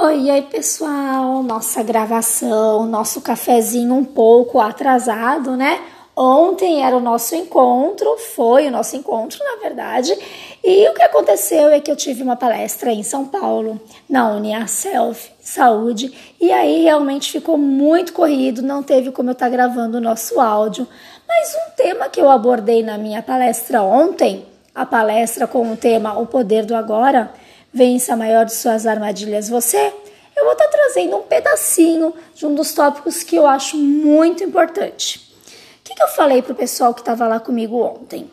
Oi, oi pessoal, nossa gravação, nosso cafezinho um pouco atrasado, né? Ontem era o nosso encontro, foi o nosso encontro, na verdade, e o que aconteceu é que eu tive uma palestra em São Paulo, na Unia Self Saúde, e aí realmente ficou muito corrido, não teve como eu estar tá gravando o nosso áudio, mas um tema que eu abordei na minha palestra ontem, a palestra com o tema O Poder do Agora, Vença a maior de suas armadilhas você. Eu vou estar trazendo um pedacinho de um dos tópicos que eu acho muito importante. O que, que eu falei para o pessoal que estava lá comigo ontem?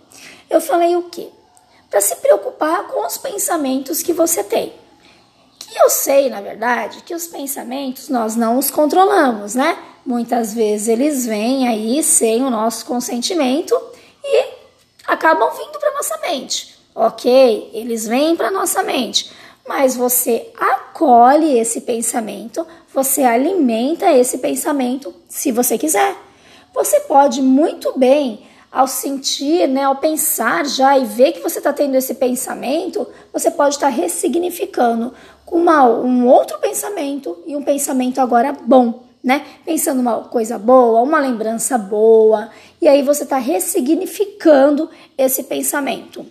Eu falei o quê? Para se preocupar com os pensamentos que você tem. Que eu sei, na verdade, que os pensamentos nós não os controlamos, né? Muitas vezes eles vêm aí sem o nosso consentimento e acabam vindo para nossa mente ok? Eles vêm para nossa mente, mas você acolhe esse pensamento, você alimenta esse pensamento se você quiser. Você pode muito bem, ao sentir, né, ao pensar já e ver que você está tendo esse pensamento, você pode estar tá ressignificando com uma, um outro pensamento e um pensamento agora bom. Né? Pensando uma coisa boa, uma lembrança boa, e aí você está ressignificando esse pensamento.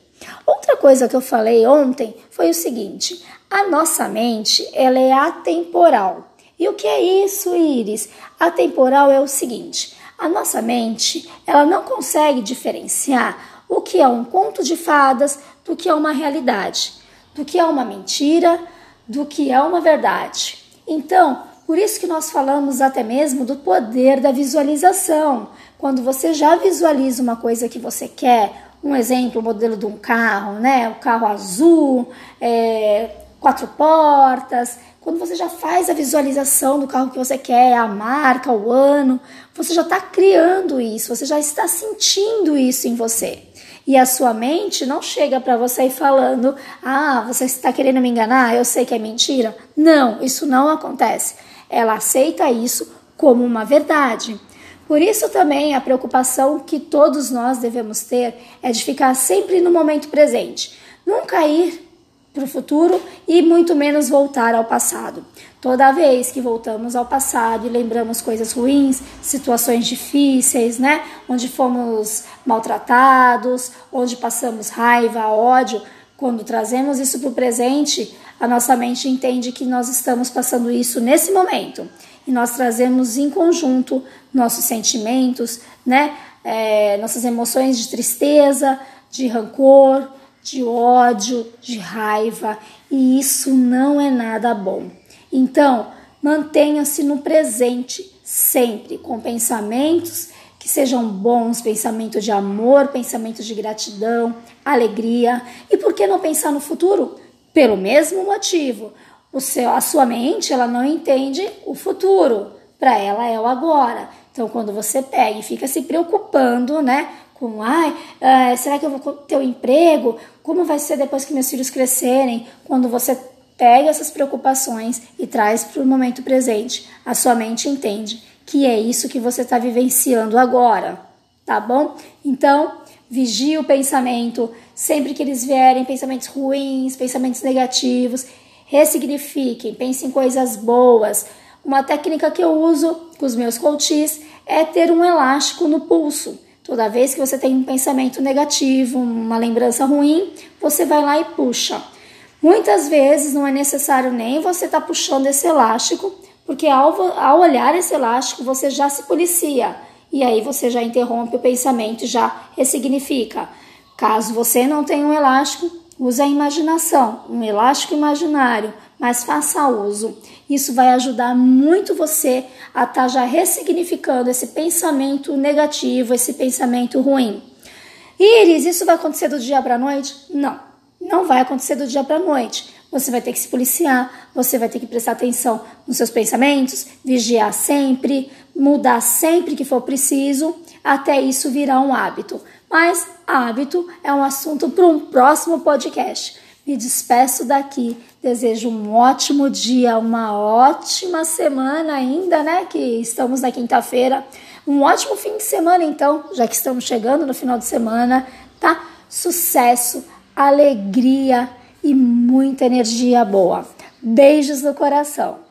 Outra coisa que eu falei ontem foi o seguinte: a nossa mente ela é atemporal. E o que é isso, Iris? Atemporal é o seguinte: a nossa mente ela não consegue diferenciar o que é um conto de fadas do que é uma realidade, do que é uma mentira, do que é uma verdade. Então, por isso que nós falamos até mesmo do poder da visualização. Quando você já visualiza uma coisa que você quer, um exemplo, o modelo de um carro, né? O carro azul, é, quatro portas. Quando você já faz a visualização do carro que você quer, a marca, o ano, você já está criando isso, você já está sentindo isso em você. E a sua mente não chega para você falando: Ah, você está querendo me enganar, eu sei que é mentira. Não, isso não acontece. Ela aceita isso como uma verdade. Por isso também a preocupação que todos nós devemos ter é de ficar sempre no momento presente, nunca ir para o futuro e muito menos voltar ao passado. Toda vez que voltamos ao passado e lembramos coisas ruins, situações difíceis, né, onde fomos maltratados, onde passamos raiva, ódio, quando trazemos isso para o presente, a nossa mente entende que nós estamos passando isso nesse momento e nós trazemos em conjunto nossos sentimentos, né? É, nossas emoções de tristeza, de rancor, de ódio, de raiva, e isso não é nada bom. Então, mantenha-se no presente sempre, com pensamentos que sejam bons, pensamentos de amor, pensamentos de gratidão, alegria. E por que não pensar no futuro? Pelo mesmo motivo o seu, a sua mente ela não entende o futuro, para ela é o agora. Então, quando você pega e fica se preocupando, né, com, ai, uh, será que eu vou ter um emprego? Como vai ser depois que meus filhos crescerem? Quando você pega essas preocupações e traz para o momento presente, a sua mente entende que é isso que você está vivenciando agora, tá bom? Então, vigie o pensamento, sempre que eles vierem pensamentos ruins, pensamentos negativos, ressignifiquem, pensem em coisas boas. Uma técnica que eu uso com os meus coaches é ter um elástico no pulso. Toda vez que você tem um pensamento negativo, uma lembrança ruim, você vai lá e puxa. Muitas vezes não é necessário nem você estar tá puxando esse elástico, porque ao, ao olhar esse elástico você já se policia e aí você já interrompe o pensamento e já ressignifica. Caso você não tenha um elástico, Use a imaginação, um elástico imaginário, mas faça uso. Isso vai ajudar muito você a estar tá já ressignificando esse pensamento negativo, esse pensamento ruim. Iris, isso vai acontecer do dia para a noite? Não, não vai acontecer do dia para a noite. Você vai ter que se policiar, você vai ter que prestar atenção nos seus pensamentos, vigiar sempre, mudar sempre que for preciso, até isso virar um hábito. Mas hábito é um assunto para um próximo podcast. Me despeço daqui. Desejo um ótimo dia, uma ótima semana ainda, né? Que estamos na quinta-feira. Um ótimo fim de semana, então, já que estamos chegando no final de semana, tá? Sucesso, alegria e muita energia boa. Beijos no coração.